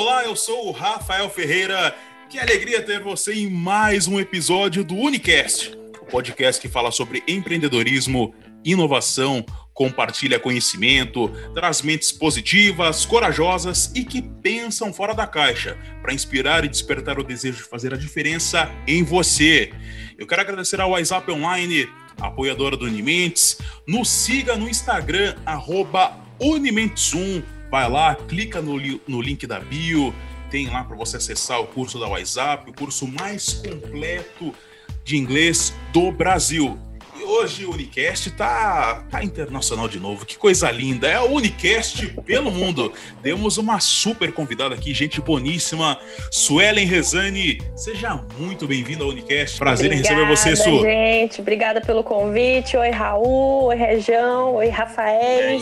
Olá, eu sou o Rafael Ferreira. Que alegria ter você em mais um episódio do Unicast, o podcast que fala sobre empreendedorismo, inovação, compartilha conhecimento, traz mentes positivas, corajosas e que pensam fora da caixa para inspirar e despertar o desejo de fazer a diferença em você. Eu quero agradecer ao WhatsApp Online, apoiadora do Unimentes. Nos siga no Instagram, arroba Unimentes1. Vai lá, clica no, no link da bio, tem lá para você acessar o curso da WhatsApp, o curso mais completo de inglês do Brasil hoje o Unicast tá, tá internacional de novo. Que coisa linda. É o Unicast pelo mundo. Temos uma super convidada aqui, gente boníssima, Suelen Rezani. Seja muito bem-vinda ao Unicast. Prazer obrigada, em receber você, Su. gente. Obrigada pelo convite. Oi, Raul. Oi, Região. Oi, Rafael.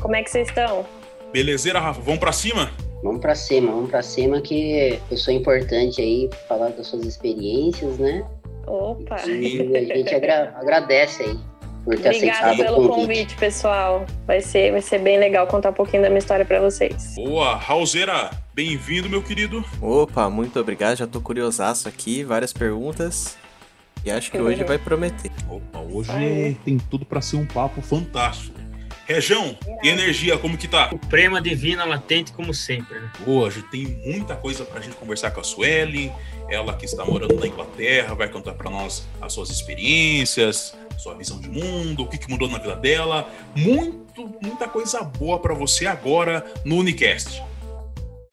Como é que vocês estão? Belezeira, Rafa. Vamos para cima? Vamos para cima, vamos para cima que pessoa importante aí falar das suas experiências, né? Opa! E a gente agra agradece aí por ter Obrigada aceitado pelo o convite. convite, pessoal. Vai ser, vai ser bem legal contar um pouquinho da minha história para vocês. Boa, Raulzeira, bem-vindo, meu querido. Opa, muito obrigado. Já tô curiosaço aqui, várias perguntas. E acho que hoje vai prometer. Opa, hoje tem tudo para ser um papo fantástico. Região e energia, como que tá? Suprema Divina Latente, como sempre. Né? Hoje tem muita coisa pra gente conversar com a Sueli, ela que está morando na Inglaterra, vai contar para nós as suas experiências, sua visão de mundo, o que, que mudou na vida dela. Muito, muita coisa boa para você agora no Unicast.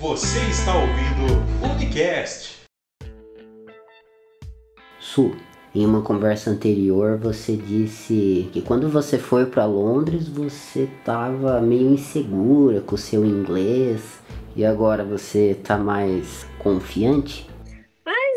Você está ouvindo o Unicast. Su, em uma conversa anterior você disse que quando você foi para Londres você estava meio insegura com o seu inglês e agora você tá mais confiante? Mais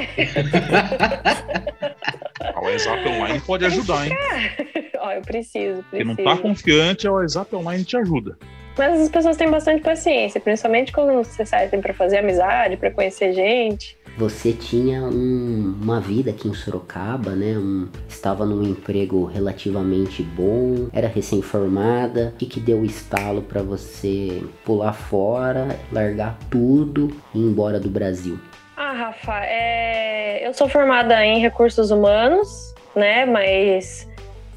O WhatsApp Online pode ajudar, hein? Ó, eu preciso, Porque preciso. não tá confiante, o WhatsApp Online te ajuda. Mas as pessoas têm bastante paciência, principalmente quando você sai para fazer amizade, para conhecer gente. Você tinha um- uma vida aqui em Sorocaba, né? Um- estava num emprego relativamente bom, era recém-formada. O que, que deu o estalo para você pular fora, largar tudo e ir embora do Brasil? Ah, Rafa, é, eu sou formada em recursos humanos, né? Mas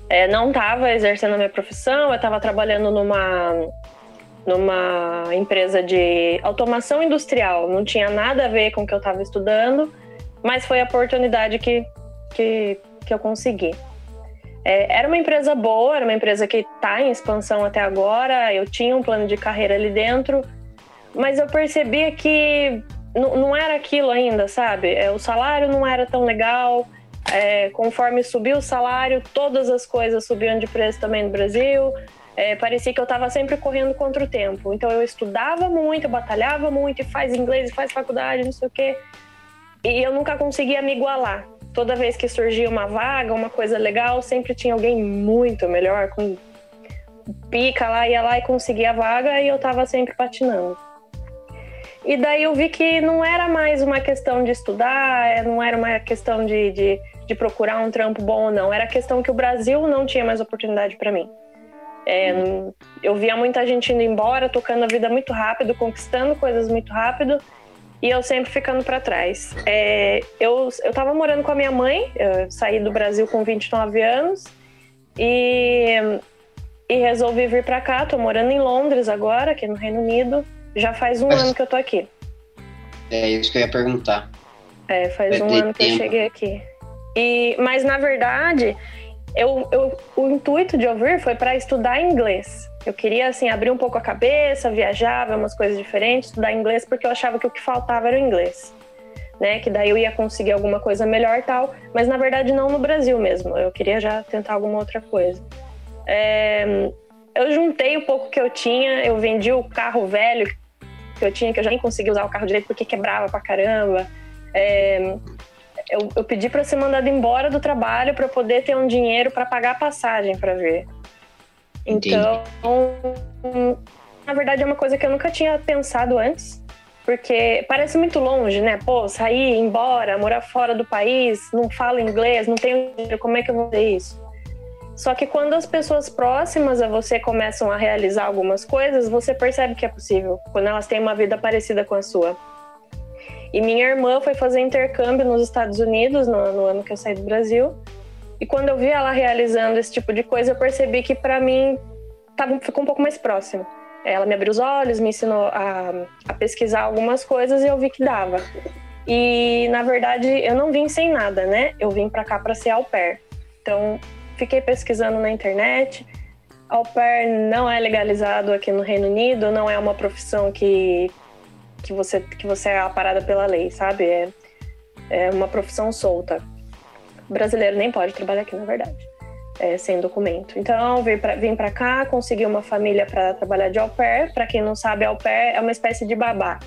é, não estava exercendo a minha profissão, eu estava trabalhando numa, numa empresa de automação industrial. Não tinha nada a ver com o que eu estava estudando, mas foi a oportunidade que, que, que eu consegui. É, era uma empresa boa, era uma empresa que está em expansão até agora, eu tinha um plano de carreira ali dentro, mas eu percebia que não, era aquilo ainda, sabe? É, o salário não era tão legal. É, conforme subiu o salário, todas as coisas subiam de preço também no Brasil. É, parecia que eu estava sempre correndo contra o tempo. Então eu estudava muito, eu batalhava muito, e faz inglês, e faz faculdade, não sei o quê. E eu nunca conseguia me igualar. Toda vez que surgia uma vaga, uma coisa legal, sempre tinha alguém muito melhor, com pica lá, ia lá e conseguia a vaga, e eu estava sempre patinando. E daí eu vi que não era mais uma questão de estudar, é, não era uma questão de, de, de procurar um trampo bom ou não. Era questão que o Brasil não tinha mais oportunidade para mim. É, eu via muita gente indo embora, tocando a vida muito rápido, conquistando coisas muito rápido, e eu sempre ficando para trás. É, eu, eu tava morando com a minha mãe, saí do Brasil com 29 anos, e, e resolvi vir para cá. Tô morando em Londres agora, aqui no Reino Unido. Já faz um Mas- ano que eu tô aqui. É isso que eu ia perguntar. É, faz Vai um ano que eu tempo. cheguei aqui. E, mas na verdade, eu, eu- o intuito de eu vir foi para estudar inglês. Eu queria assim abrir um pouco a cabeça, viajar, ver umas coisas diferentes, estudar inglês porque eu achava que o que faltava era o inglês. Né, que daí eu ia conseguir alguma coisa melhor tal, mas na verdade não no Brasil mesmo. Eu queria já tentar alguma outra coisa. É, eu juntei o pouco que eu tinha, eu vendi o carro velho que eu tinha, que eu já nem conseguia usar o carro direito porque quebrava pra caramba. É, eu, eu pedi para ser mandado embora do trabalho para poder ter um dinheiro para pagar a passagem para ver. Então, na verdade, é uma coisa que eu nunca tinha pensado antes, porque parece muito longe, né? Pô, sair, ir embora, morar fora do país, não falo inglês, não tenho dinheiro, como é que eu vou fazer isso? Só que quando as pessoas próximas a você começam a realizar algumas coisas, você percebe que é possível, quando elas têm uma vida parecida com a sua. E minha irmã foi fazer intercâmbio nos Estados Unidos no, no ano que eu saí do Brasil. E quando eu vi ela realizando esse tipo de coisa, eu percebi que para mim tava, ficou um pouco mais próximo. Ela me abriu os olhos, me ensinou a, a pesquisar algumas coisas e eu vi que dava. E na verdade eu não vim sem nada, né? Eu vim para cá para ser au pair. Então fiquei pesquisando na internet. Au pair não é legalizado aqui no Reino Unido, não é uma profissão que que você, que você é parada pela lei, sabe? É, é uma profissão solta. O brasileiro nem pode trabalhar aqui, na verdade, é, sem documento. Então, vim pra cá, consegui uma família para trabalhar de au pair. Para quem não sabe, au pair é uma espécie de babá.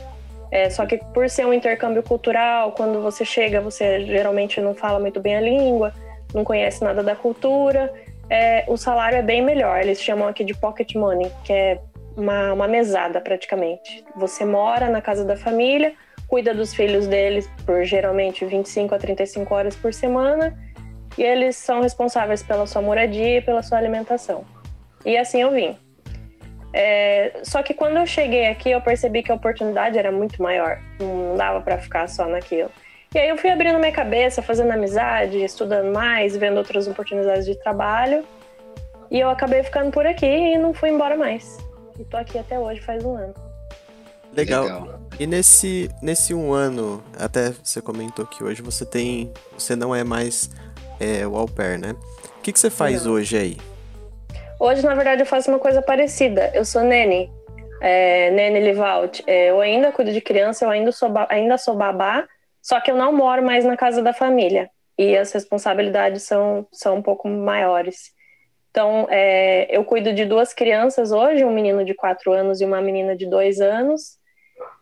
É, só que por ser um intercâmbio cultural, quando você chega, você geralmente não fala muito bem a língua, não conhece nada da cultura, é, o salário é bem melhor. Eles chamam aqui de pocket money, que é uma, uma mesada praticamente. Você mora na casa da família, cuida dos filhos deles por geralmente 25 a 35 horas por semana e eles são responsáveis pela sua moradia e pela sua alimentação. E assim eu vim. É, só que quando eu cheguei aqui, eu percebi que a oportunidade era muito maior. Não dava para ficar só naquilo. E aí eu fui abrindo minha cabeça, fazendo amizade, estudando mais, vendo outras oportunidades de trabalho. E eu acabei ficando por aqui e não fui embora mais. E tô aqui até hoje, faz um ano. Legal. Legal. E nesse, nesse um ano, até você comentou que hoje você tem. Você não é mais é, o au pair, né? O que, que você faz não. hoje aí? Hoje, na verdade, eu faço uma coisa parecida. Eu sou nene, é, nene Livalt. É, eu ainda cuido de criança, eu ainda sou, ainda sou babá, só que eu não moro mais na casa da família. E as responsabilidades são, são um pouco maiores. Então, é, eu cuido de duas crianças hoje, um menino de quatro anos e uma menina de dois anos.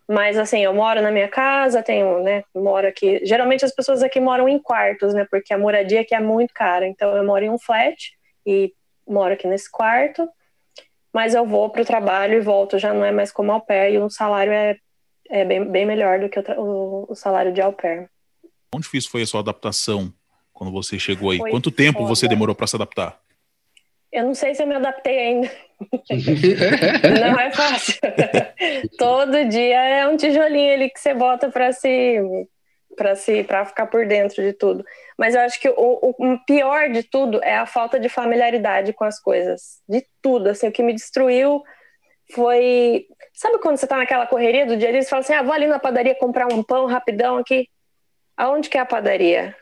Mas, assim, eu moro na minha casa, tenho, né, moro aqui. Geralmente as pessoas aqui moram em quartos, né, porque a moradia aqui é muito cara. Então, eu moro em um flat e moro aqui nesse quarto. Mas eu vou para o trabalho e volto, já não é mais como au pair, e o salário é, é bem, bem melhor do que o, o, salário de au pair. Quão difícil foi a sua adaptação quando você chegou aí? Foi Quanto tempo foda. você demorou para se adaptar? Eu não sei se eu me adaptei ainda. não é fácil. Todo dia é um tijolinho ali que você bota para se para se para ficar por dentro de tudo. Mas eu acho que o, o, pior de tudo é a falta de familiaridade com as coisas, de tudo. Assim, o que me destruiu foi, sabe quando você tá naquela correria do dia a dia, você fala assim: "Ah, vou ali na padaria comprar um pão rapidão aqui". Aonde que é a padaria?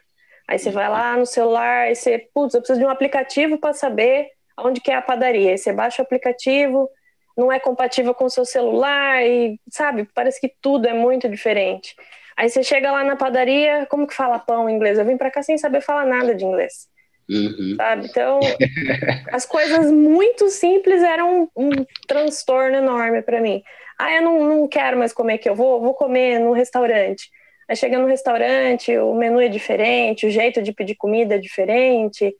Aí você vai lá no celular e você, putz, eu preciso de um aplicativo para saber onde que é a padaria. Aí você baixa o aplicativo, não é compatível com o seu celular e, sabe, parece que tudo é muito diferente. Aí você chega lá na padaria, como que fala pão em inglês? Eu vim para cá sem saber falar nada de inglês. Uhum. Sabe? Então, as coisas muito simples eram um, um transtorno enorme para mim. Ah, eu não, não quero mais comer que eu vou, vou comer no restaurante. Aí chega no restaurante, o menu é diferente, o jeito de pedir comida é diferente.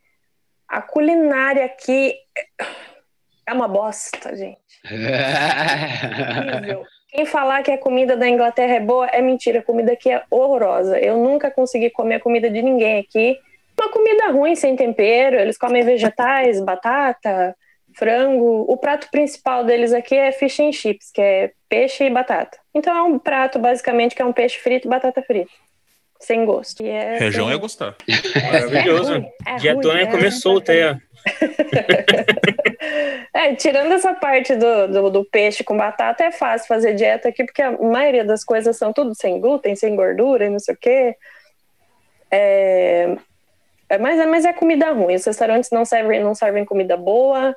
A culinária aqui é uma bosta, gente. Quem falar que a comida da Inglaterra é boa é mentira. A comida aqui é horrorosa. Eu nunca consegui comer a comida de ninguém aqui. Uma comida ruim, sem tempero. Eles comem vegetais, batata, frango. O prato principal deles aqui é fish and chips, que é peixe e batata. Então é um prato, basicamente, que é um peixe frito e batata frita sem gosto. É, Região ia gostar. É, Maravilhoso. É Diatônia é comer solta aí, ó. é, tirando essa parte do, do, do, peixe com batata, é fácil fazer dieta aqui, porque a maioria das coisas são tudo sem glúten, sem gordura e não sei o quê. É, é, mas, é, mas é comida ruim. Os restaurantes não servem, não servem comida boa.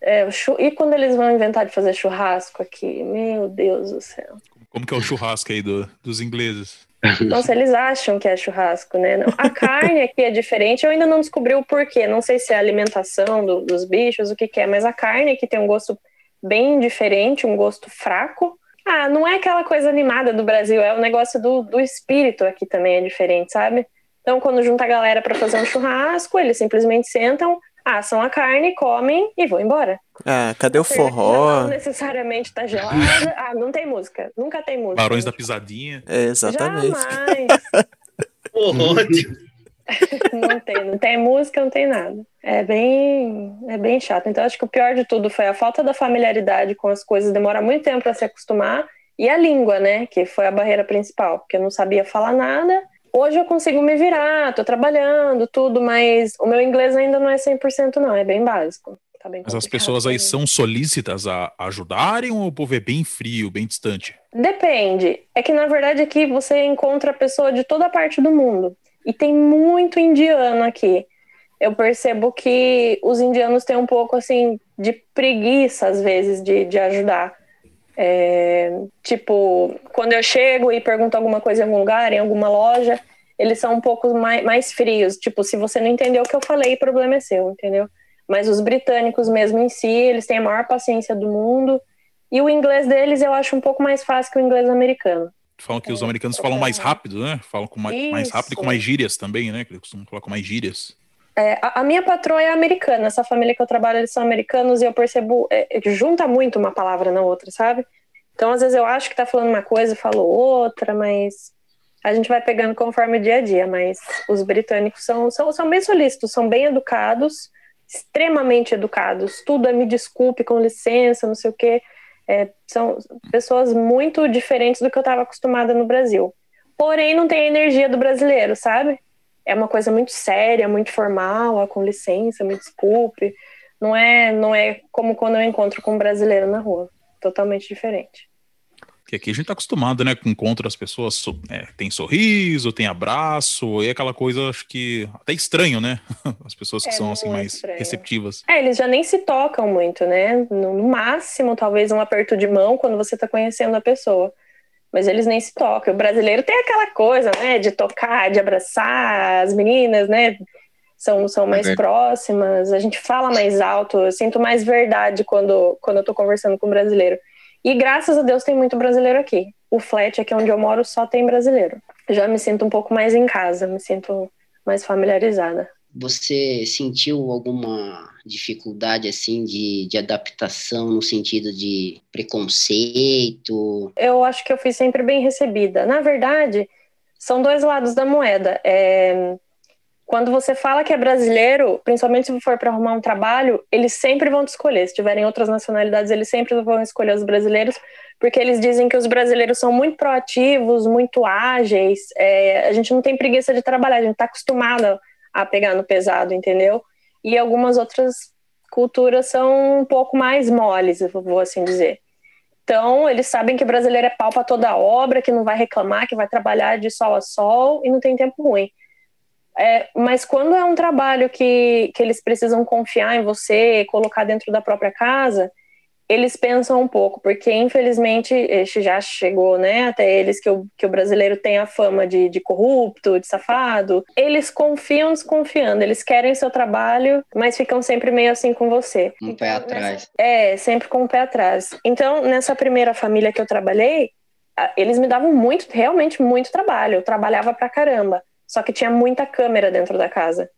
É, e quando eles vão inventar de fazer churrasco aqui? Meu Deus do céu. Como que é o churrasco aí do, dos ingleses? Nossa, eles acham que é churrasco, né? Não. A carne aqui é diferente, eu ainda não descobri o porquê. Não sei se é a alimentação do, dos bichos, o que, que é, mas a carne aqui tem um gosto bem diferente, um gosto fraco. Ah, não é aquela coisa animada do Brasil, é o negócio do, do espírito aqui também é diferente, sabe? Então, quando junta a galera para fazer um churrasco, eles simplesmente sentam, assam a carne, comem e vão embora. Ah, cadê o forró? Não necessariamente tá gelada. Ah, não tem música. Nunca tem música. Barões da Pisadinha. É, exatamente. Jamais. não tem, não tem música, não tem nada. É bem, é bem chato. Então, acho que o pior de tudo foi a falta da familiaridade com as coisas, demora muito tempo para se acostumar, e a língua, né, que foi a barreira principal, porque eu não sabia falar nada. Hoje eu consigo me virar, tô trabalhando, tudo, mas o meu inglês ainda não é 100% não, é bem básico. Tá bem mas as pessoas aí são solícitas a ajudarem ou o povo é bem frio, bem distante? Depende. É que na verdade aqui você encontra pessoa de toda parte do mundo. E tem muito indiano aqui. Eu percebo que os indianos têm um pouco assim de preguiça, às vezes, de, de ajudar. É, tipo, quando eu chego e pergunto alguma coisa em algum lugar, em alguma loja, eles são um pouco mais, mais frios. Tipo, se você não entendeu o que eu falei, o problema é seu, entendeu? Mas os britânicos mesmo em si, eles têm a maior paciência do mundo. E o inglês deles eu acho um pouco mais fácil que o inglês americano. Falam que os é, americanos falam mais rápido, né? Falam com mais, mais rápido e com mais gírias também, né? Que eles costumam falar com mais gírias. É, a, minha patroa é americana, essa família que eu trabalho, eles são americanos e eu percebo, é, junta muito uma palavra na outra, sabe? Então, às vezes eu acho que tá falando uma coisa e falo outra, mas a gente vai pegando conforme o dia a dia. Mas os britânicos são, são, são bem solícitos, são bem educados, extremamente educados. Tudo é me desculpe, com licença, não sei o quê. É, são pessoas muito diferentes do que eu estava acostumada no Brasil. Porém, não tem a energia do brasileiro, sabe? É uma coisa muito séria, muito formal, com licença, me desculpe. Não é, não é como quando eu encontro com um brasileiro na rua. Totalmente diferente. Que aqui a gente tá acostumado, né? Com encontro as pessoas é, tem sorriso, tem abraço, e aquela coisa, acho que até estranho, né? As pessoas que é são assim mais estranho. receptivas. É, eles já nem se tocam muito, né? No máximo, talvez um aperto de mão quando você tá conhecendo a pessoa. Mas eles nem se tocam. O brasileiro tem aquela coisa, né? De tocar, de abraçar as meninas, né? São, são mais é próximas, a gente fala mais alto, eu sinto mais verdade quando, quando eu tô conversando com o brasileiro. E graças a Deus tem muito brasileiro aqui. O flat aqui onde eu moro só tem brasileiro. Já me sinto um pouco mais em casa, me sinto mais familiarizada. Você sentiu alguma dificuldade assim de, de adaptação no sentido de preconceito? Eu acho que eu fui sempre bem recebida. Na verdade, são dois lados da moeda. É, quando você fala que é brasileiro, principalmente se for para arrumar um trabalho, eles sempre vão te escolher. Se tiverem outras nacionalidades, eles sempre vão escolher os brasileiros, porque eles dizem que os brasileiros são muito proativos, muito ágeis. É, a gente não tem preguiça de trabalhar, a gente está acostumado a pegar no pesado, entendeu? E algumas outras culturas são um pouco mais moles, vou assim dizer. Então, eles sabem que brasileiro é pau para toda obra, que não vai reclamar, que vai trabalhar de sol a sol e não tem tempo ruim. É, mas quando é um trabalho que, que eles precisam confiar em você, colocar dentro da própria casa, eles pensam um pouco, porque infelizmente este já chegou né, até eles que o, que o brasileiro tem a fama de, de corrupto, de safado. Eles confiam desconfiando, eles querem seu trabalho, mas ficam sempre meio assim com você. Um então, pé atrás. Nessa, é, sempre com o um pé atrás. Então, nessa primeira família que eu trabalhei, eles me davam muito, realmente muito trabalho. Eu trabalhava pra caramba. Só que tinha muita câmera dentro da casa.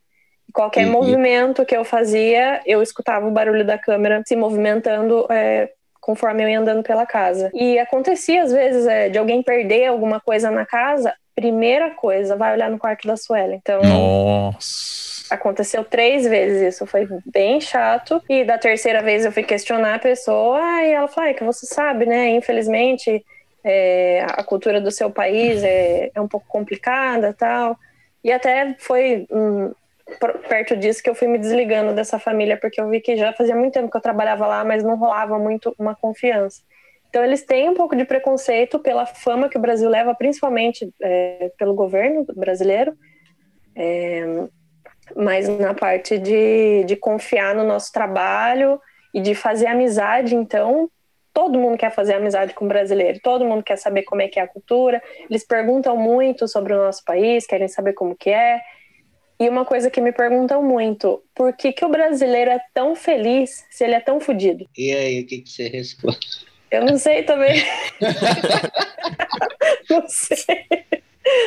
Qualquer movimento que eu fazia, eu escutava o barulho da câmera se movimentando é, conforme eu ia andando pela casa. E acontecia, às vezes, é, de alguém perder alguma coisa na casa, primeira coisa, vai olhar no quarto da Suela. Então. Nossa. Aconteceu três vezes isso, foi bem chato. E da terceira vez eu fui questionar a pessoa, e ela falou: é que você sabe, né? Infelizmente, é, a cultura do seu país é, é um pouco complicada tal. E até foi um, perto disso que eu fui me desligando dessa família, porque eu vi que já fazia muito tempo que eu trabalhava lá, mas não rolava muito uma confiança. Então eles têm um pouco de preconceito pela fama que o Brasil leva, principalmente é, pelo governo brasileiro, é, mas na parte de, de confiar no nosso trabalho e de fazer amizade, então todo mundo quer fazer amizade com o brasileiro, todo mundo quer saber como é que é a cultura, eles perguntam muito sobre o nosso país, querem saber como que é. E uma coisa que me perguntam muito, por que, que o brasileiro é tão feliz se ele é tão fodido? E aí, o que, que você responde? Eu não sei também. não sei.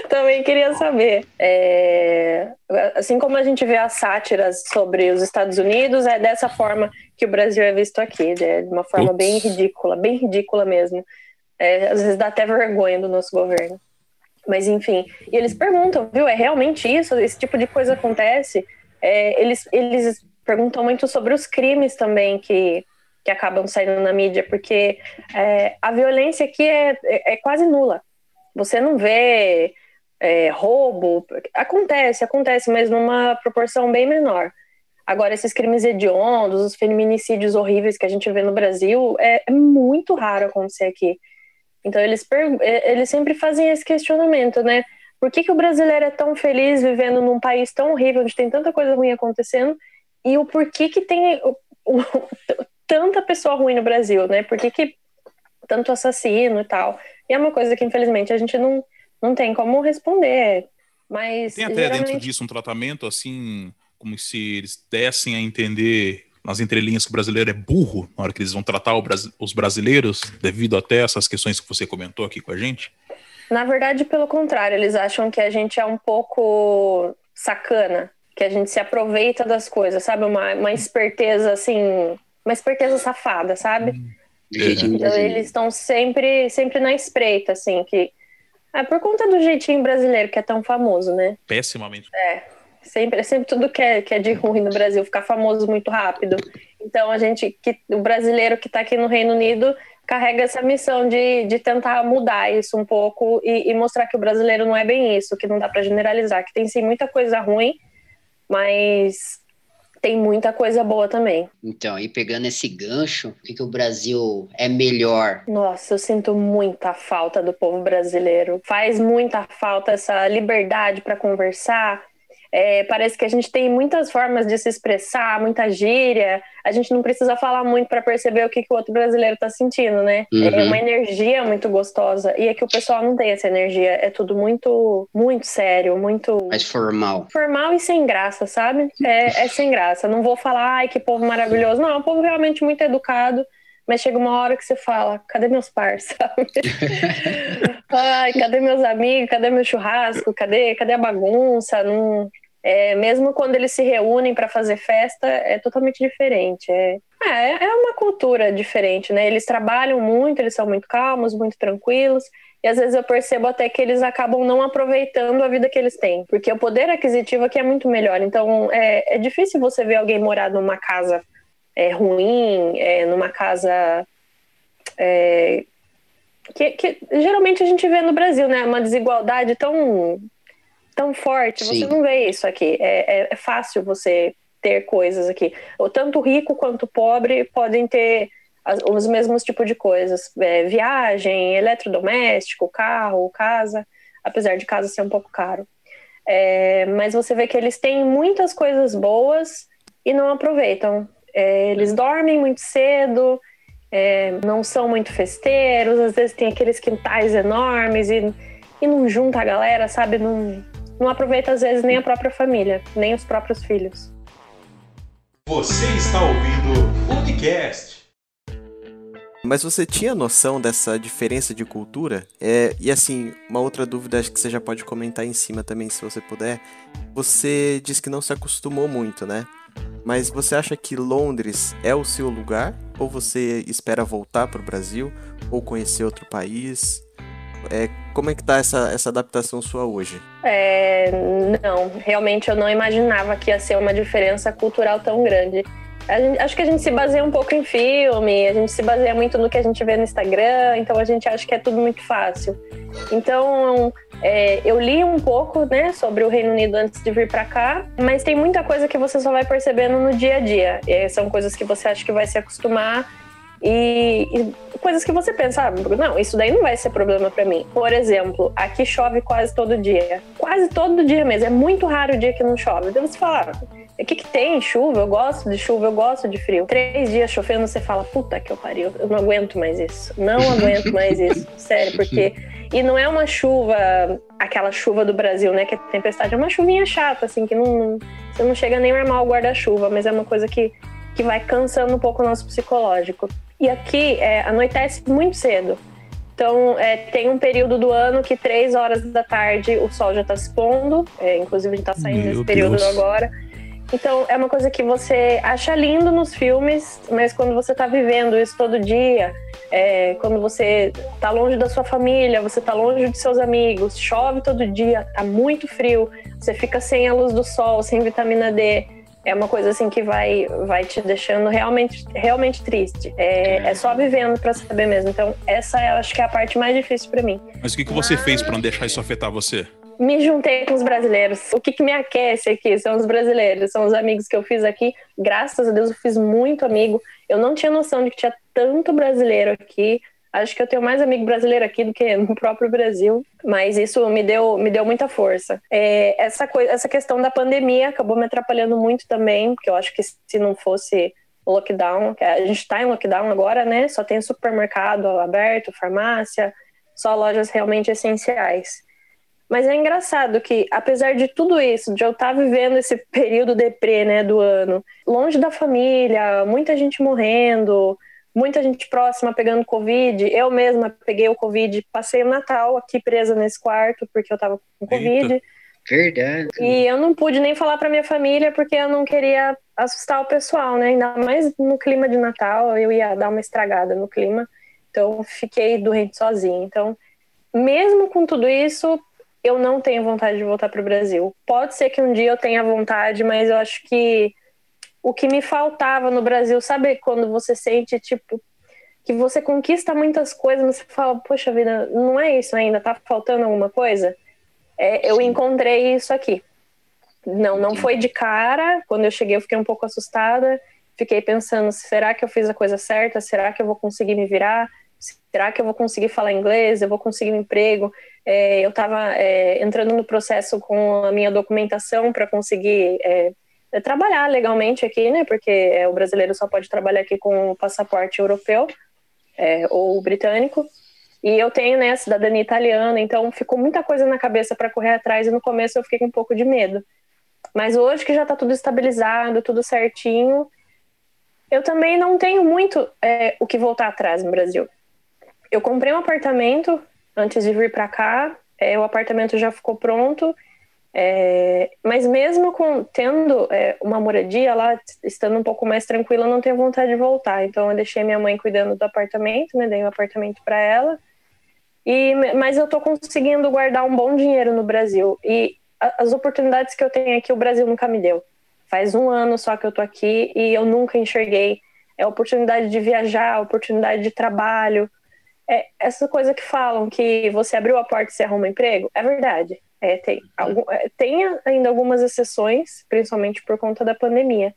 Também queria saber. É, assim como a gente vê as sátiras sobre os Estados Unidos, é dessa forma que o Brasil é visto aqui, de uma forma bem ridícula, bem ridícula mesmo. É, às vezes dá até vergonha do nosso governo. Mas enfim, e eles perguntam, viu? É realmente isso? Esse tipo de coisa acontece? É, eles, eles perguntam muito sobre os crimes também que, que acabam saindo na mídia, porque é, a violência aqui é, é, é, quase nula. Você não vê é, roubo, acontece, acontece, mas numa proporção bem menor. Agora, esses crimes hediondos, os feminicídios horríveis que a gente vê no Brasil, é, é muito raro acontecer aqui. Então, eles, eles sempre fazem esse questionamento, né? Por que, que o brasileiro é tão feliz vivendo num país tão horrível, onde tem tanta coisa ruim acontecendo, e o porquê que tem o, o, tanta pessoa ruim no Brasil, né? Por que, que tanto assassino e tal? E é uma coisa que, infelizmente, a gente não, não tem como responder. Mas. Tem até geralmente... dentro disso um tratamento assim como se eles dessem a entender nas entrelinhas que o brasileiro é burro na hora que eles vão tratar os brasileiros, devido até essas questões que você comentou aqui com a gente? Na verdade, pelo contrário, eles acham que a gente é um pouco sacana, que a gente se aproveita das coisas, sabe? Uma, uma esperteza assim, uma esperteza safada, sabe? Hum, então eles estão sempre, sempre na espreita, assim, que é por conta do jeitinho brasileiro que é tão famoso, né? Pessimamente. É. Sempre, sempre tudo que é, que é de ruim no Brasil, ficar famoso muito rápido. Então a gente, que, o brasileiro que está aqui no Reino Unido, carrega essa missão de, de tentar mudar isso um pouco e, e mostrar que o brasileiro não é bem isso, que não dá para generalizar, que tem sim muita coisa ruim, mas tem muita coisa boa também. Então, e pegando esse gancho, o que, que o Brasil é melhor? Nossa, eu sinto muita falta do povo brasileiro. Faz muita falta essa liberdade para conversar, é, parece que a gente tem muitas formas de se expressar, muita gíria. A gente não precisa falar muito para perceber o que, que o outro brasileiro está sentindo, né? É uhum. É uma energia muito gostosa. E é que o pessoal não tem essa energia. É tudo muito, muito sério, muito. Mais formal. Formal e sem graça, sabe? É, é sem graça. Não vou falar, ai, que povo maravilhoso. Não, é um povo realmente muito educado. Mas chega uma hora que você fala, cadê meus parceiros? Ai, cadê meus amigos? Cadê meu churrasco? Cadê, cadê a bagunça? Não, é, mesmo quando eles se reúnem para fazer festa, é totalmente diferente. É, é, é uma cultura diferente, né? Eles trabalham muito, eles são muito calmos, muito tranquilos. E às vezes eu percebo até que eles acabam não aproveitando a vida que eles têm, porque o poder aquisitivo aqui é muito melhor. Então é, é difícil você ver alguém morar numa casa é, ruim, é, numa casa é, que, que, geralmente a gente vê no Brasil, né? Uma desigualdade tão, tão forte. Sim. Você não vê isso aqui. É, é, é, fácil você ter coisas aqui. O tanto rico quanto pobre podem ter as, os mesmos tipos de coisas. É, viagem, eletrodoméstico, carro, casa. Apesar de casa ser um pouco caro. É, mas você vê que eles têm muitas coisas boas e não aproveitam. É, eles dormem muito cedo, é, não são muito festeiros, às vezes tem aqueles quintais enormes e, e não junta a galera, sabe? Não, não aproveita às vezes nem a própria família, nem os próprios filhos. Você está ouvindo o Unicast. Mas você tinha noção dessa diferença de cultura? É, e assim, uma outra dúvida acho que você já pode comentar em cima também, se você puder. Você disse que não se acostumou muito, né? Mas você acha que Londres é o seu lugar? Ou você espera voltar para o Brasil? Ou conhecer outro país? É, como é que tá essa, essa adaptação sua hoje? É, não, realmente eu não imaginava que ia ser uma diferença cultural tão grande. Gente, acho que a gente se baseia um pouco em filme, a gente se baseia muito no que a gente vê no Instagram, então a gente acha que é tudo muito fácil. Então, é, eu li um pouco né, sobre o Reino Unido antes de vir para cá, mas tem muita coisa que você só vai percebendo no dia a dia. E são coisas que você acha que vai se acostumar e, e, coisas que você pensa, ah, não, isso daí não vai ser problema para mim. Por exemplo, aqui chove quase todo dia. Quase todo dia mesmo. É muito raro o dia que não chove. Então você fala, o que, que tem? Chuva, eu gosto de chuva, eu gosto de frio. Três dias chovendo, você fala, puta que eu pariu, eu não aguento mais isso. Não aguento mais isso. Sério, porque. E não é uma chuva, aquela chuva do Brasil, né? Que é tempestade, é uma chuvinha chata, assim, que não, você não chega nem a armar o guarda-chuva, mas é uma coisa que, que vai cansando um pouco o nosso psicológico. E aqui é, anoitece muito cedo. Então, é, tem um período do ano que três horas da tarde o sol já está se pondo. É, inclusive, a gente está saindo Meu nesse período Deus. agora. Então, é uma coisa que você acha lindo nos filmes, mas quando você está vivendo isso todo dia, é, quando você tá longe da sua família, você tá longe de seus amigos, chove todo dia, tá muito frio, você fica sem a luz do sol, sem vitamina D. É uma coisa assim que vai, vai te deixando realmente, realmente triste. É, é só vivendo para saber mesmo. Então, essa eu acho que é a parte mais difícil para mim. Mas o que, que você Mas... fez para não deixar isso afetar você? me juntei com os brasileiros. O que, que, me aquece aqui são os brasileiros, são os amigos que eu fiz aqui. Graças a Deus eu fiz muito amigo. Eu não tinha noção de que tinha tanto brasileiro aqui. Acho que eu tenho mais amigo brasileiro aqui do que no próprio Brasil, mas isso me deu, me deu muita força. É, essa, coisa, essa questão da pandemia acabou me atrapalhando muito também, porque eu acho que se não fosse lockdown, a gente está em lockdown agora, né? Só tem supermercado aberto, farmácia, só lojas realmente essenciais. Mas é engraçado que, apesar de tudo isso, de eu estar tá vivendo esse período deprê, né, do ano, longe da família, muita gente morrendo, muita gente próxima pegando Covid, eu mesma peguei o Covid, passei o Natal aqui presa nesse quarto porque eu tava com Covid. Eita. Verdade. E eu não pude nem falar para minha família porque eu não queria assustar o pessoal, né? Ainda mais no clima de Natal, eu ia dar uma estragada no clima. Então, fiquei doente sozinha. Então, mesmo com tudo isso, eu não tenho vontade de voltar para o Brasil. Pode ser que um dia eu tenha vontade, mas eu acho que o que me faltava no Brasil, sabe quando você sente tipo que você conquista muitas coisas, mas você fala, poxa vida, não é isso ainda, tá faltando alguma coisa? É, eu encontrei isso aqui. Não, não foi de cara. Quando eu cheguei, eu fiquei um pouco assustada. Fiquei pensando, será que eu fiz a coisa certa? Será que eu vou conseguir me virar? Será que eu vou conseguir falar inglês? Eu vou conseguir um emprego? É, eu estava é, entrando no processo com a minha documentação para conseguir é, trabalhar legalmente aqui, né? Porque é, o brasileiro só pode trabalhar aqui com o passaporte europeu é, ou britânico. E eu tenho né, cidadania italiana, então ficou muita coisa na cabeça para correr atrás e no começo eu fiquei com um pouco de medo. Mas hoje que já está tudo estabilizado, tudo certinho, eu também não tenho muito é, o que voltar atrás no Brasil eu comprei um apartamento antes de vir para cá, é, o apartamento já ficou pronto, é, mas mesmo com tendo é, uma moradia lá, estando um pouco mais tranquila, eu não tenho vontade de voltar. Então eu deixei minha mãe cuidando do apartamento, né? Dei um apartamento para ela. E, mas eu estou conseguindo guardar um bom dinheiro no Brasil. E a, as oportunidades que eu tenho aqui, o Brasil nunca me deu. Faz um ano só que eu tô aqui e eu nunca enxerguei é oportunidade de viajar, oportunidade de trabalho, é, essa coisa que falam que você abriu a porta e você arruma emprego, é verdade. É, tem, é, tem ainda algumas exceções, principalmente por conta da pandemia.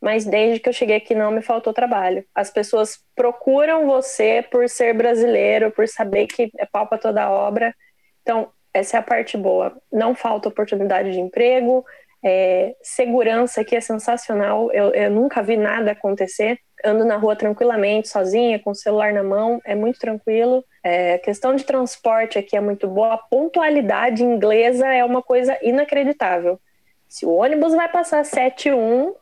Mas desde que eu cheguei aqui não me faltou trabalho. As pessoas procuram você por ser brasileiro, por saber que é pau para toda obra. Então, essa é a parte boa. Não falta oportunidade de emprego, é, segurança que é sensacional. Eu, eu nunca vi nada acontecer ando na rua tranquilamente, sozinha, com o celular na mão, é muito tranquilo. É, a questão de transporte aqui é muito boa. A pontualidade inglesa é uma coisa inacreditável. Se o ônibus vai passar 7-1,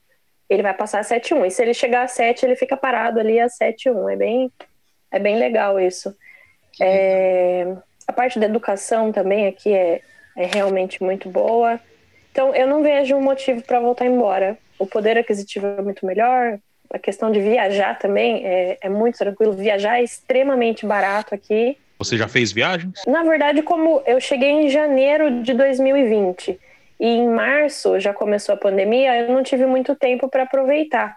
ele vai passar 7-1. E se ele chegar a 7, ele fica parado ali a 7-1. É bem, é bem legal isso. É, a parte da educação também aqui é, é realmente muito boa. Então, eu não vejo um motivo para voltar embora. O poder aquisitivo é muito melhor, a questão de viajar também é, é muito tranquilo. Viajar é extremamente barato aqui. Você já fez viagens? Na verdade, como eu cheguei em janeiro de 2020 e em março já começou a pandemia, eu não tive muito tempo para aproveitar.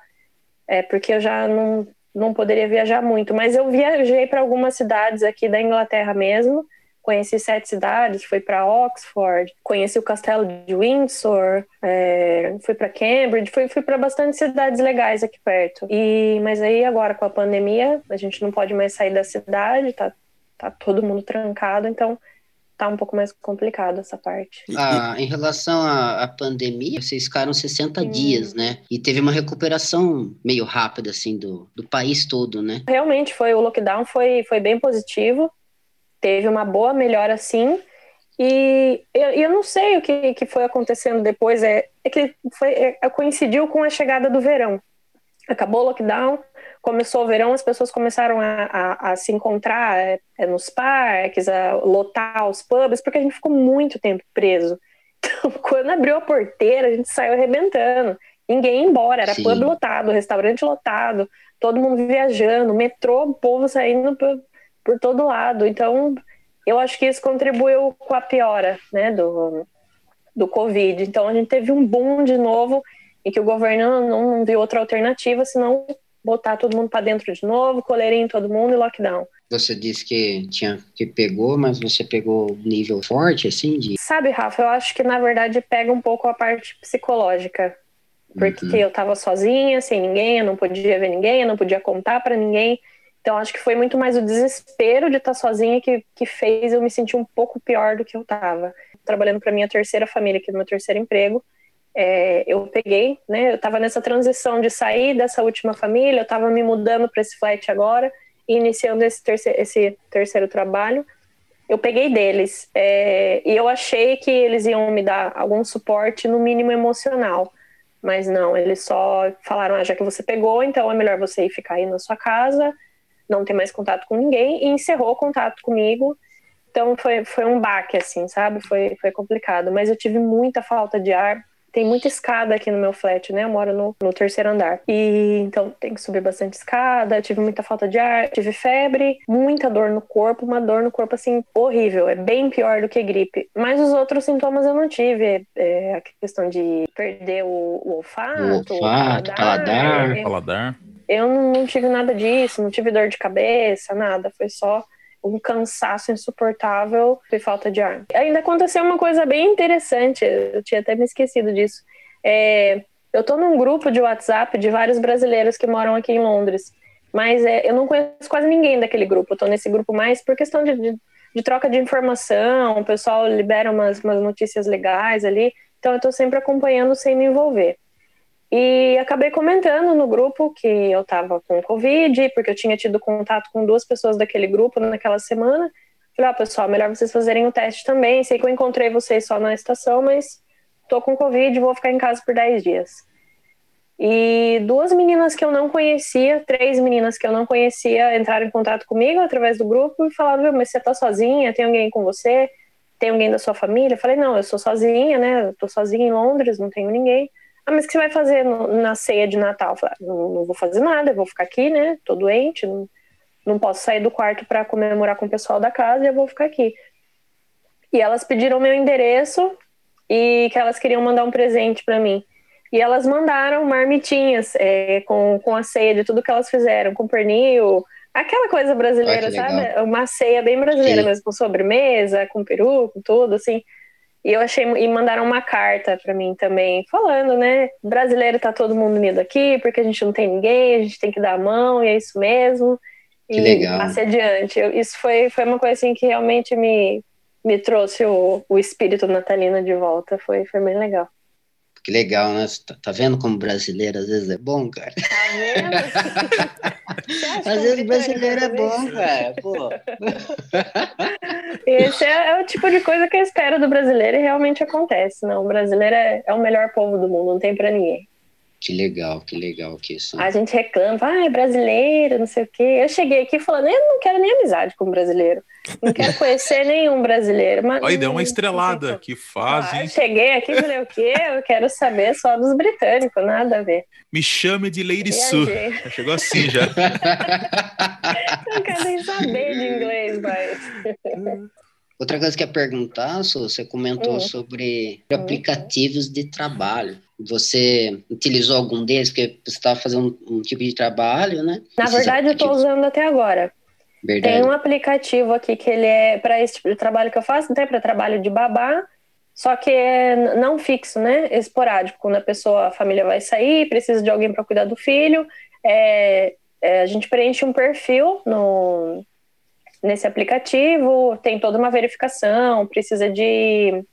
É, porque eu já não, não poderia viajar muito. Mas eu viajei para algumas cidades aqui da Inglaterra mesmo conheci sete cidades, fui para Oxford, conheci o castelo de Windsor, é, fui para Cambridge, fui, fui para bastante cidades legais aqui perto. E mas aí agora com a pandemia a gente não pode mais sair da cidade, tá, tá todo mundo trancado, então tá um pouco mais complicado essa parte. Ah, em relação à, à, pandemia, vocês ficaram 60 Sim. dias, né? E teve uma recuperação meio rápida, assim, do, do país todo, né? Realmente foi, o lockdown foi, foi bem positivo teve uma boa melhora sim. E eu, eu não sei o que, que foi acontecendo depois, é, é que foi, é, coincidiu com a chegada do verão. Acabou o lockdown, começou o verão, as pessoas começaram a, a, a se encontrar é, é, nos parques, a lotar os pubs, porque a gente ficou muito tempo preso. Então, quando abriu a porteira, a gente saiu arrebentando. Ninguém ia embora, era Sim. pub lotado, restaurante lotado, todo mundo viajando, metrô, povo saindo por, todo lado. Então, eu acho que isso contribuiu com a piora, né, do, do Covid. Então, a gente teve um boom de novo e que o governo não viu outra alternativa senão botar todo mundo para dentro de novo, coleirinho todo mundo e lockdown. Você disse que tinha que pegou, mas você pegou nível forte, assim, de... Sabe, Rafa, eu acho que, na verdade, pega um pouco a parte psicológica. Porque uhum. eu tava sozinha, sem ninguém, eu não podia ver ninguém, eu não podia contar para ninguém. Então, acho que foi muito mais o desespero de estar sozinha que, que fez eu me sentir um pouco pior do que eu tava. Trabalhando para minha terceira família aqui no meu terceiro emprego, é, eu peguei, né? Eu estava nessa transição de sair dessa última família, eu estava me mudando para esse flat agora e iniciando esse terceiro, esse terceiro trabalho. Eu peguei deles é, e eu achei que eles iam me dar algum suporte, no mínimo emocional. Mas não, eles só falaram: ah, já que você pegou, então é melhor você ir ficar aí na sua casa, não ter mais contato com ninguém, e encerrou o contato comigo. Então foi, foi um baque, assim, sabe? Foi, foi complicado. Mas eu tive muita falta de ar, tem muita escada aqui no meu flat, né? Eu moro no, no terceiro andar. E então tem que subir bastante escada. Tive muita falta de ar, tive febre, muita dor no corpo, uma dor no corpo assim horrível. É bem pior do que gripe. Mas os outros sintomas eu não tive. É a questão de perder o, o olfato, o olfato, o paladar. paladar. paladar. Eu não, tive nada disso, não tive dor de cabeça, nada. Foi só um cansaço insuportável e falta de ar. Ainda aconteceu uma coisa bem interessante, eu tinha até me esquecido disso. É, eu tô num grupo de WhatsApp de vários brasileiros que moram aqui em Londres, mas é, eu não conheço quase ninguém daquele grupo. Eu tô nesse grupo mais por questão de, de, de troca de informação, o pessoal libera umas, umas notícias legais ali, então eu tô sempre acompanhando sem me envolver. E acabei comentando no grupo que eu estava com Covid, porque eu tinha tido contato com duas pessoas daquele grupo naquela semana. Falei, ah, pessoal, melhor vocês fazerem o teste também. Sei que eu encontrei vocês só na estação, mas tô com Covid vou ficar em casa por 10 dias. E duas meninas que eu não conhecia, três meninas que eu não conhecia, entraram em contato comigo através do grupo e falaram: Viu, mas você tá sozinha? Tem alguém com você? Tem alguém da sua família? Eu falei: Não, eu sou sozinha, né? Eu tô sozinha em Londres, não tenho ninguém. Ah, mas o que você vai fazer no, na ceia de Natal? Eu falei, ah, não, não, vou fazer nada, eu vou ficar aqui, né? Tô doente, não, não posso sair do quarto para comemorar com o pessoal da casa e eu vou ficar aqui. E elas pediram meu endereço e que elas queriam mandar um presente para mim. E elas mandaram marmitinhas é, com, com a ceia de tudo que elas fizeram, com pernil, aquela coisa brasileira, ah, sabe? Uma ceia bem brasileira mesmo, com sobremesa, com peru, com tudo, assim. E eu achei e mandaram uma carta para mim também, falando, né? Brasileiro tá todo mundo unido aqui, porque a gente não tem ninguém, a gente tem que dar a mão, e é isso mesmo. Que e legal. adiante. Eu, isso foi, foi uma coisa assim que realmente me, me trouxe o, o espírito natalino de volta. Foi, foi bem legal. Que legal, né? Tá, tá, vendo como brasileiro às vezes é bom, cara? Tá vendo? às vezes brasileiro é bom, cara. Pô. Esse é, é, o tipo de coisa que eu espero do brasileiro e realmente acontece. Não, o brasileiro é, é o melhor povo do mundo, não tem para ninguém. Que legal, que legal que isso. A gente reclama, ah, é brasileiro, não sei o quê. Eu cheguei aqui falando, eu não quero nem amizade com brasileiro. Não quero conhecer nenhum brasileiro. Mas, Aí deu uma estrelada, que fazem. Ah, cheguei aqui e falei, o quê? Eu quero saber só dos britânicos, nada a ver. Me chame de Lady Sue. Chegou assim já. não quero nem saber de inglês, mas... Outra coisa que eu ia perguntar, você comentou uhum. sobre aplicativos de trabalho. Você utilizou algum deles? Porque você estava fazendo um, um, tipo de trabalho, né? Na Esses verdade, eu estou usando até agora. Verdade. Tem um aplicativo aqui que ele é para esse tipo de trabalho que eu faço, até para trabalho de babá, só que é não fixo, né? Esporádico. Quando a pessoa, a família vai sair, precisa de alguém para cuidar do filho, é, é, a gente preenche um perfil no, nesse aplicativo, tem toda uma verificação, precisa de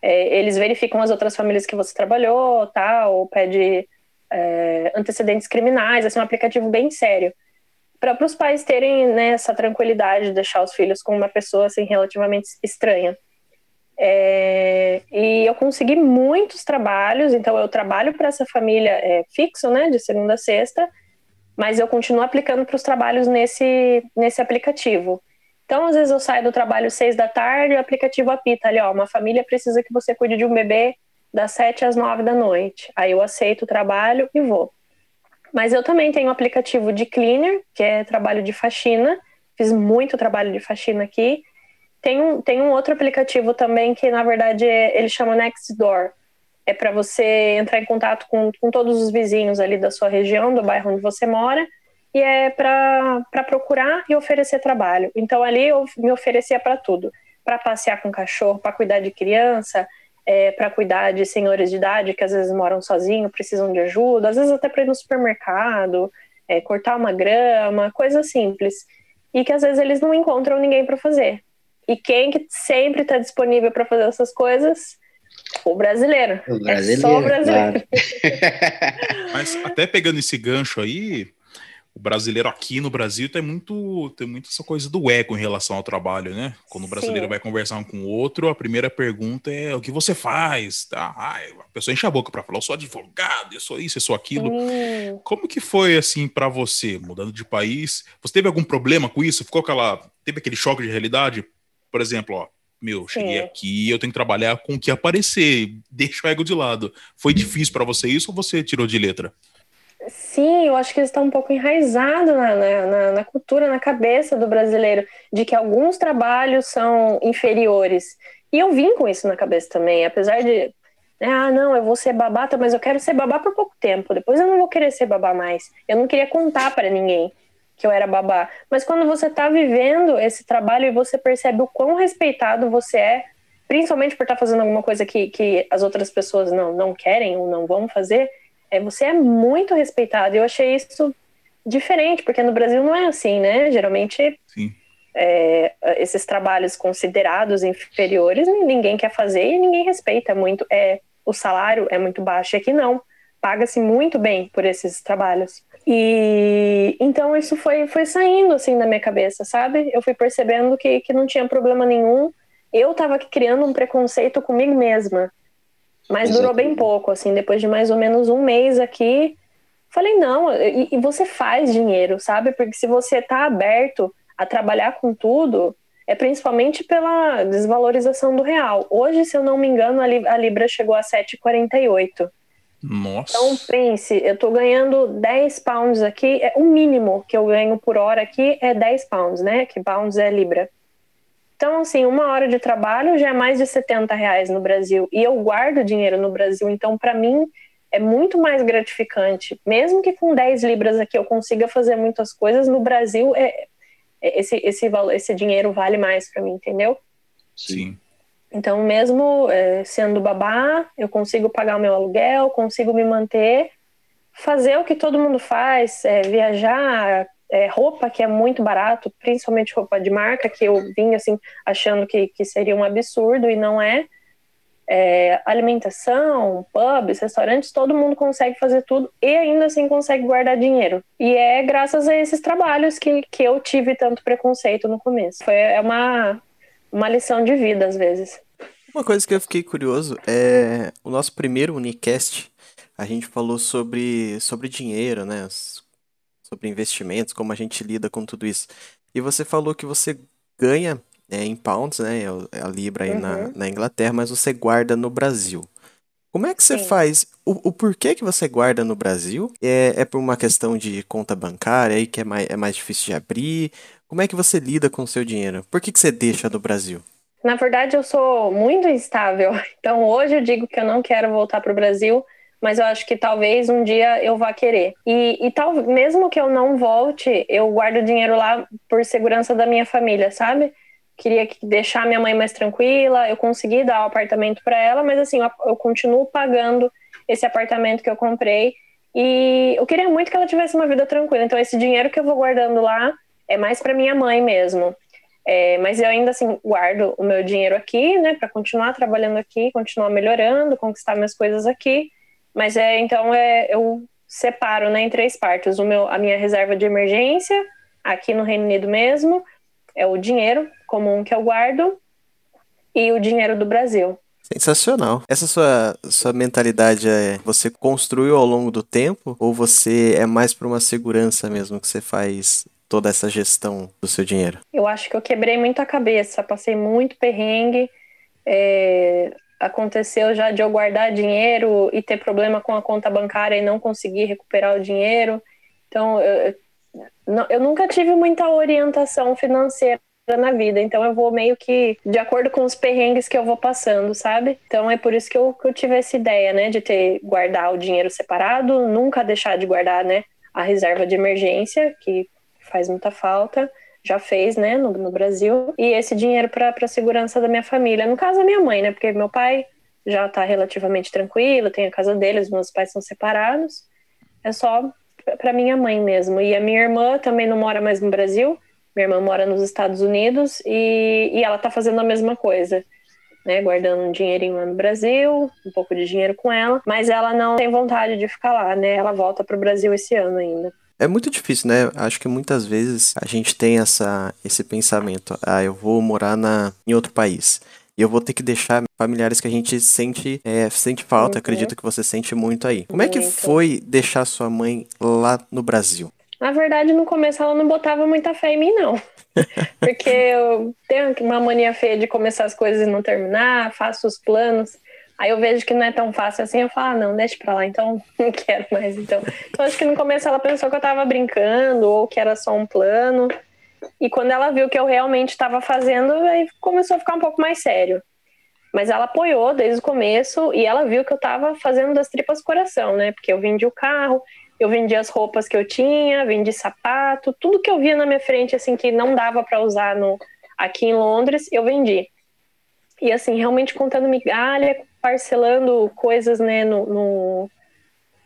é, eles verificam as outras famílias que você trabalhou, tal, pede é, antecedentes criminais, assim, um aplicativo bem sério. Para os pais terem né, essa tranquilidade de deixar os filhos com uma pessoa assim, relativamente estranha. É, e eu consegui muitos trabalhos, então eu trabalho para essa família é, fixo, né, de segunda a sexta, mas eu continuo aplicando para os trabalhos nesse, nesse aplicativo. Então, às vezes eu saio do trabalho seis da tarde, o aplicativo apita ali, ó, uma família precisa que você cuide de um bebê das sete às nove da noite. Aí eu aceito o trabalho e vou. Mas eu também tenho um aplicativo de cleaner, que é trabalho de faxina. Fiz muito trabalho de faxina aqui. Tem um, tem um outro aplicativo também que, na verdade, é, ele chama Nextdoor. É para você entrar em contato com, com todos os vizinhos ali da sua região, do bairro onde você mora, e é para procurar e oferecer trabalho. Então, ali eu me oferecia para tudo: para passear com cachorro, para cuidar de criança, é, para cuidar de senhores de idade que às vezes moram sozinhos, precisam de ajuda, às vezes até para ir no supermercado, é, cortar uma grama, coisa simples. E que às vezes eles não encontram ninguém para fazer. E quem que sempre está disponível para fazer essas coisas? O brasileiro. O brasileiro. É só o brasileiro. Claro. Mas até pegando esse gancho aí, o brasileiro aqui no Brasil tem muito, tem muito essa coisa do ego em relação ao trabalho, né? Quando o brasileiro Sim. vai conversar um com o outro, a primeira pergunta é o que você faz? Tá? Ah, a pessoa enche a boca para falar, eu sou advogado, eu sou isso, eu sou aquilo. Sim. Como que foi assim para você, mudando de país? Você teve algum problema com isso? Ficou aquela, teve aquele choque de realidade? Por exemplo, ó, meu, cheguei Sim. aqui, eu tenho que trabalhar com o que aparecer, deixa o ego de lado. Foi difícil para você isso ou você tirou de letra? Sim, eu acho que está um pouco enraizado na, na, na, cultura, na cabeça do brasileiro, de que alguns trabalhos são inferiores. E eu vim com isso na cabeça também, apesar de. Né, ah, não, eu vou ser babá, mas eu quero ser babá por pouco tempo, depois eu não vou querer ser babá mais. Eu não queria contar para ninguém que eu era babá. Mas quando você está vivendo esse trabalho e você percebe o quão respeitado você é, principalmente por estar tá fazendo alguma coisa que, que as outras pessoas não, não querem ou não vão fazer, é, você é muito respeitado. Eu achei isso diferente, porque no Brasil não é assim, né? Geralmente é, esses trabalhos considerados inferiores ninguém quer fazer e ninguém respeita muito. É, o salário é muito baixo. E aqui não. Paga-se muito bem por esses trabalhos. E então isso foi, foi saindo assim da minha cabeça, sabe? Eu fui percebendo que, que não tinha problema nenhum. Eu estava criando um preconceito comigo mesma mas durou bem pouco, assim, depois de mais ou menos um mês aqui. Falei, não, e, e você faz dinheiro, sabe? Porque se você tá aberto a trabalhar com tudo, é principalmente pela desvalorização do real. Hoje, se eu não me engano, a Libra chegou a 7,48. Nossa. Então, pense, eu tô ganhando 10 pounds aqui, é o mínimo que eu ganho por hora aqui é 10 pounds, né? Que pounds é Libra. Então, assim, uma hora de trabalho já é mais de 70 reais no Brasil. E eu guardo dinheiro no Brasil. Então, para mim, é muito mais gratificante. Mesmo que com 10 libras aqui eu consiga fazer muitas coisas, no Brasil, é, é esse, esse, esse dinheiro vale mais para mim, entendeu? Sim. Então, mesmo é, sendo babá, eu consigo pagar o meu aluguel, consigo me manter, fazer o que todo mundo faz, é, viajar, é, roupa que é muito barato, principalmente roupa de marca, que eu vim assim achando que, que seria um absurdo e não é. é. Alimentação, pubs, restaurantes, todo mundo consegue fazer tudo e ainda assim consegue guardar dinheiro. E é graças a esses trabalhos que, que eu tive tanto preconceito no começo. Foi é uma, uma lição de vida às vezes. Uma coisa que eu fiquei curioso é o nosso primeiro Unicast. A gente falou sobre, sobre dinheiro, né? Sobre investimentos, como a gente lida com tudo isso. E você falou que você ganha é, em pounds, né? É a Libra aí uhum. na, na Inglaterra, mas você guarda no Brasil. Como é que você Sim. faz? O, o porquê que você guarda no Brasil? É, é por uma questão de conta bancária aí que é mais, é mais difícil de abrir? Como é que você lida com o seu dinheiro? Por que, que você deixa no Brasil? Na verdade, eu sou muito instável. Então, hoje eu digo que eu não quero voltar para o Brasil mas eu acho que talvez um dia eu vá querer. E, e tal, mesmo que eu não volte, eu guardo dinheiro lá por segurança da minha família, sabe? Queria deixar minha mãe mais tranquila, eu consegui dar o apartamento para ela, mas assim, eu, eu continuo pagando esse apartamento que eu comprei. E eu queria muito que ela tivesse uma vida tranquila. Então, esse dinheiro que eu vou guardando lá é mais para minha mãe mesmo. É, mas eu ainda assim guardo o meu dinheiro aqui, né, para continuar trabalhando aqui, continuar melhorando, conquistar minhas coisas aqui. Mas é então é, eu separo né, em três partes. O meu, a minha reserva de emergência, aqui no Reino Unido mesmo, é o dinheiro comum que eu guardo e o dinheiro do Brasil. Sensacional. Essa sua, sua mentalidade é você construiu ao longo do tempo ou você é mais para uma segurança mesmo que você faz toda essa gestão do seu dinheiro? Eu acho que eu quebrei muito a cabeça, passei muito perrengue. É, aconteceu já de eu guardar dinheiro e ter problema com a conta bancária e não conseguir recuperar o dinheiro. Então, eu, eu nunca tive muita orientação financeira na vida, então eu vou meio que de acordo com os perrengues que eu vou passando, sabe? Então é por isso que eu, que eu tive essa ideia, né, de ter guardar o dinheiro separado, nunca deixar de guardar, né, a reserva de emergência, que faz muita falta, já fez, né, no, no Brasil, e esse dinheiro para a segurança da minha família, no caso da minha mãe, né, porque meu pai já está relativamente tranquilo, tem a casa dele, os meus pais são separados, é só para minha mãe mesmo. E a minha irmã também não mora mais no Brasil, minha irmã mora nos Estados Unidos e, e ela está fazendo a mesma coisa. Né, guardando um dinheirinho lá no Brasil, um pouco de dinheiro com ela, mas ela não tem vontade de ficar lá, né? Ela volta para o Brasil esse ano ainda. É muito difícil, né? Acho que muitas vezes a gente tem essa, esse pensamento, ah, eu vou morar na, em outro país. E eu vou ter que deixar familiares que a gente sente, é, sente falta, uhum. acredito que você sente muito aí. Como é que foi deixar sua mãe lá no Brasil? Na verdade, no começo ela não botava muita fé em mim, não. Porque eu tenho uma mania feia de começar as coisas e não terminar, faço os planos. Aí eu vejo que não é tão fácil assim, eu falo, ah, não, deixa pra lá, então não quero mais. Então, então acho que no começo ela pensou que eu tava brincando ou que era só um plano. E quando ela viu que eu realmente estava fazendo, aí começou a ficar um pouco mais sério. Mas ela apoiou desde o começo e ela viu que eu estava fazendo das tripas coração, né? Porque eu vendi o carro, eu vendi as roupas que eu tinha, vendi sapato, tudo que eu via na minha frente, assim, que não dava para usar no, aqui em Londres, eu vendi. E, assim, realmente contando migalha, parcelando coisas, né, no, no,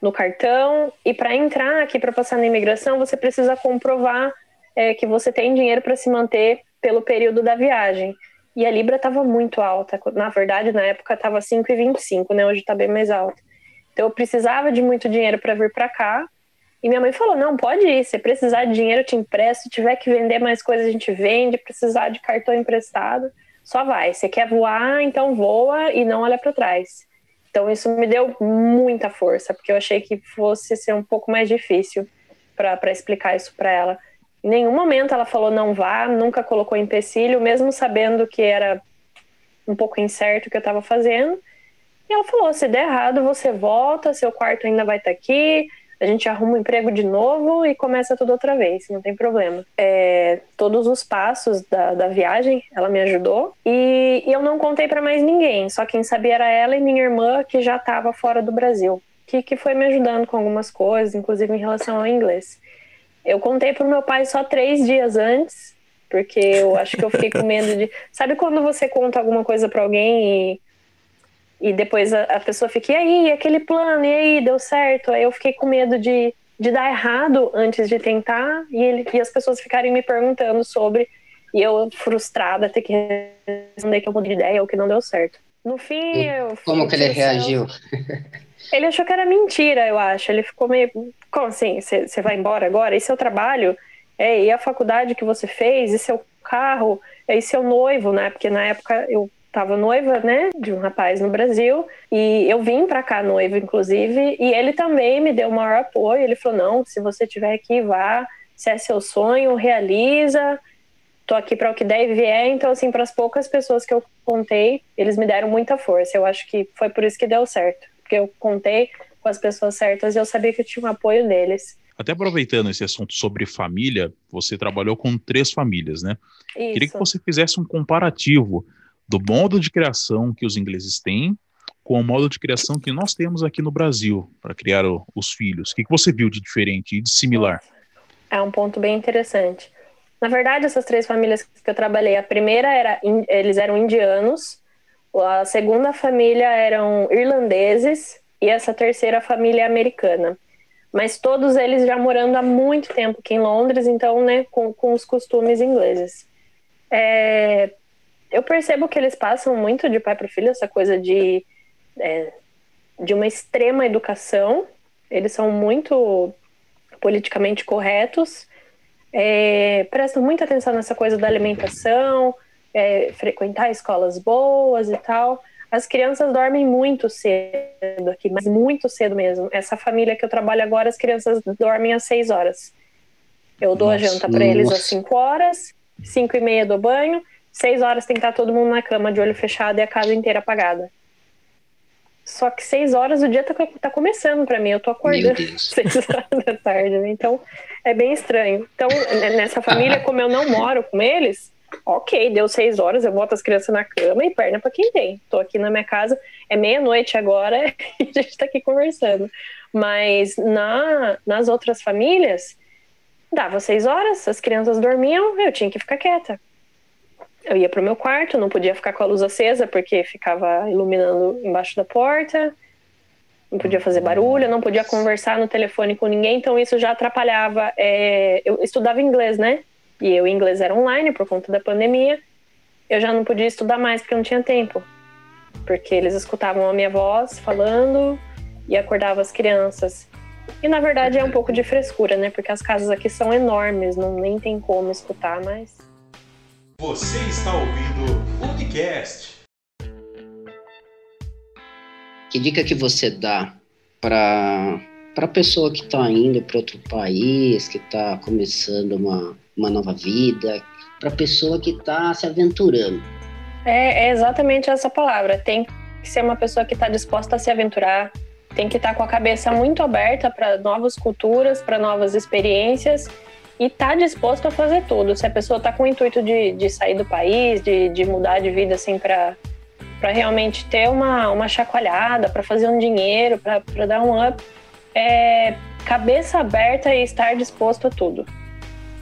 no cartão. E para entrar aqui, para passar na imigração, você precisa comprovar é, que você tem dinheiro para se manter pelo período da viagem. E a Libra estava muito alta. Na verdade, na época estava 5,25, né? Hoje está bem mais alta. Então eu precisava de muito dinheiro para vir para cá. E minha mãe falou: não, pode ir. Se precisar de dinheiro, eu te empresto. Se tiver que vender mais coisas, a gente vende. Precisar de cartão emprestado, só vai. Você quer voar, então voa e não olha para trás. Então isso me deu muita força, porque eu achei que fosse ser um pouco mais difícil para explicar isso para ela. Em nenhum momento ela falou não vá, nunca colocou empecilho, mesmo sabendo que era um pouco incerto o que eu estava fazendo. E ela falou: se der errado, você volta, seu quarto ainda vai estar tá aqui, a gente arruma um emprego de novo e começa tudo outra vez, não tem problema. É, todos os passos da, da viagem, ela me ajudou e, e eu não contei para mais ninguém, só quem sabia era ela e minha irmã, que já estava fora do Brasil, que, que foi me ajudando com algumas coisas, inclusive em relação ao inglês. Eu contei pro meu pai só três dias antes, porque eu acho que eu fiquei com medo de. Sabe quando você conta alguma coisa para alguém e, e depois a, a, pessoa fica, e aí, aquele plano, e aí, deu certo? Aí eu fiquei com medo de, de dar errado antes de tentar e, ele, e as pessoas ficarem me perguntando sobre, e eu frustrada ter que responder que eu mudei de ideia ou que não deu certo. No fim, eu. Como que ele reagiu? Ele achou que era mentira, eu acho. Ele ficou meio. Como assim? Você vai embora agora? E seu trabalho? É, e a faculdade que você fez? E seu carro? E seu noivo, né? Porque na época eu tava noiva, né, de um rapaz no Brasil, e eu vim para cá noiva, inclusive, e ele também me deu o maior apoio. Ele falou: não, se você estiver aqui, vá. Se é seu sonho, realiza. Tô aqui para o que der e vier. Então, assim, para as poucas pessoas que eu contei, eles me deram muita força. Eu acho que foi por isso que deu certo porque eu contei com as pessoas certas e eu sabia que eu tinha um apoio deles. Até aproveitando esse assunto sobre família, você trabalhou com três famílias, né? Isso. Queria que você fizesse um comparativo do modo de criação que os ingleses têm com o modo de criação que nós temos aqui no Brasil para criar o, os filhos. O que, que você viu de diferente e de similar? É um ponto bem interessante. Na verdade, essas três famílias que eu trabalhei, a primeira era eles eram indianos a segunda família eram irlandeses e essa terceira família é americana. Mas todos eles já morando há muito tempo aqui em Londres, então, né, com, com os costumes ingleses. É, eu percebo que eles passam muito de pai para filho essa coisa de, é, de uma extrema educação. Eles são muito politicamente corretos, é, prestam muita atenção nessa coisa da alimentação, é, frequentar escolas boas e tal. As crianças dormem muito cedo aqui, mas muito cedo mesmo. Essa família que eu trabalho agora, as crianças dormem às seis horas. Eu dou nossa, a janta para eles às cinco horas, cinco e meia do banho, seis horas tem que estar todo mundo na cama de olho fechado e a casa inteira apagada. Só que seis horas o dia tá, tá começando para mim. Eu tô acordando seis horas da tarde, né? Então é bem estranho. Então, nessa família, como eu não moro com eles, ok, deu seis horas, eu boto as crianças na cama e perna para quem tem. Tô aqui na minha casa, é meia-noite agora e a gente tá aqui conversando. Mas na, nas outras famílias, dava seis horas, as crianças dormiam, eu tinha que ficar quieta. Eu ia pro meu quarto, não podia ficar com a luz acesa porque ficava iluminando embaixo da porta, não podia fazer barulho, não podia conversar no telefone com ninguém, então isso já atrapalhava. É... eu estudava inglês, né? E eu, inglês era online por conta da pandemia. Eu já não podia estudar mais porque eu não tinha tempo. Porque eles escutavam a minha voz falando e acordavam as crianças. E na verdade é um pouco de frescura, né? Porque as casas aqui são enormes, não nem tem como escutar, mas você está ouvindo o Unicast. Que dica que você dá para para pessoa que está indo para outro país, que está começando uma, uma nova vida, para pessoa que está se aventurando? É, é, exatamente essa palavra. Tem que ser uma pessoa que está disposta a se aventurar, tem que estar tá com a cabeça muito aberta para novas culturas, para novas experiências e tá disposto a fazer tudo. Se a pessoa tá com o intuito de, de sair do país, de, de mudar de vida assim para para realmente ter uma, uma chacoalhada, para fazer um dinheiro, para dar um up, é cabeça aberta e estar disposto a tudo.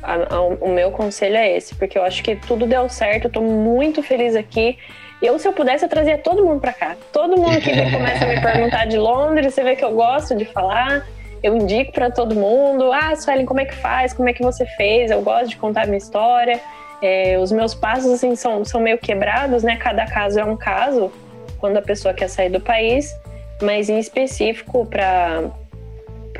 A, a, o meu conselho é esse, porque eu acho que tudo deu certo, eu tô muito feliz aqui. Eu, se eu pudesse, eu trazia todo mundo para cá. Todo mundo que começa a me perguntar de Londres, você vê que eu gosto de falar eu indico para todo mundo. Ah, Suelen, como é que faz? Como é que você fez? Eu gosto de contar minha história. É, os meus passos assim são, são meio quebrados, né? Cada caso é um caso quando a pessoa quer sair do país, mas em específico para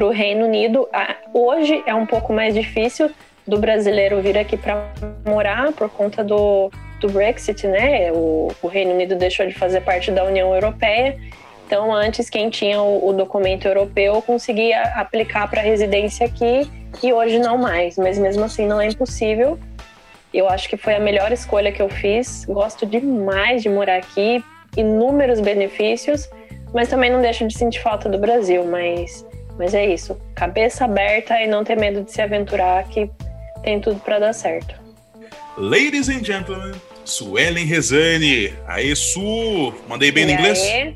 o Reino Unido, hoje é um pouco mais difícil do brasileiro vir aqui para morar por conta do, do Brexit, né? O, o Reino Unido deixou de fazer parte da União Europeia então, antes, quem tinha o, o documento europeu conseguia aplicar para residência aqui e hoje não mais. Mas mesmo assim, não é impossível. Eu acho que foi a melhor escolha que eu fiz. Gosto demais de morar aqui, inúmeros benefícios, mas também não deixo de sentir falta do Brasil. Mas, mas é isso, cabeça aberta e não ter medo de se aventurar, que tem tudo para dar certo. Ladies and gentlemen, Suelen Rezane. Aê, Su! Mandei bem e no inglês? Aê?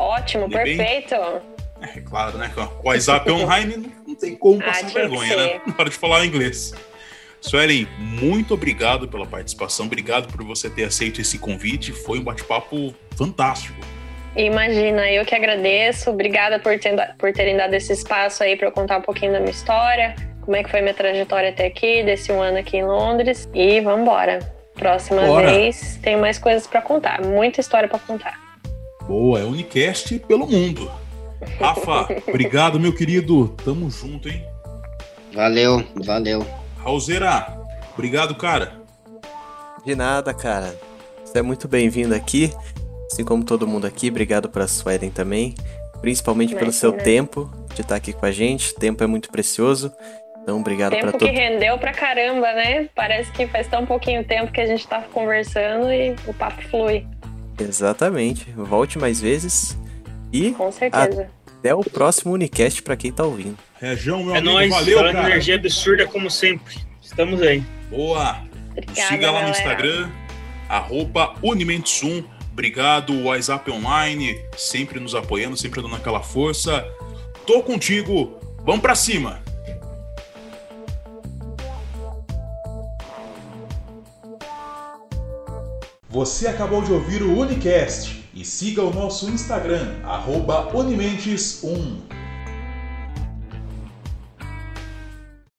Ótimo, perfeito. Bem... É claro, né? Com o WhatsApp online não tem como passar ah, vergonha, né? Na hora de falar inglês. Suelen, muito obrigado pela participação, obrigado por você ter aceito esse convite. Foi um bate-papo fantástico. Imagina, eu que agradeço. Obrigada por, ter, por terem dado esse espaço aí para eu contar um pouquinho da minha história, como é que foi minha trajetória até aqui, desse um ano aqui em Londres. E vamos embora. Próxima Bora. vez tem mais coisas para contar, muita história para contar. Boa, é Unicast pelo mundo. Rafa, obrigado, meu querido. Tamo junto, hein? Valeu, valeu. Raulzeira, obrigado, cara. De nada, cara. Você é muito bem-vindo aqui. Assim como todo mundo aqui, obrigado para a Suelen também. Principalmente Imagina. pelo seu tempo de estar aqui com a gente. O tempo é muito precioso. Então, obrigado para todo. Tempo que rendeu pra caramba, né? Parece que faz tão pouquinho tempo que a gente tá conversando e o papo flui. Exatamente. Volte mais vezes. E Com certeza. até o próximo Unicast para quem tá ouvindo. Região, meu é amigo, nóis, valeu, cara. energia absurda como sempre. Estamos aí. Boa. Obrigada, Siga lá galera. no Instagram, arroba Unimentesum. Obrigado, WhatsApp Online, sempre nos apoiando, sempre dando aquela força. Tô contigo, vamos para cima! Você acabou de ouvir o Unicast e siga o nosso Instagram, arroba Unimentes1.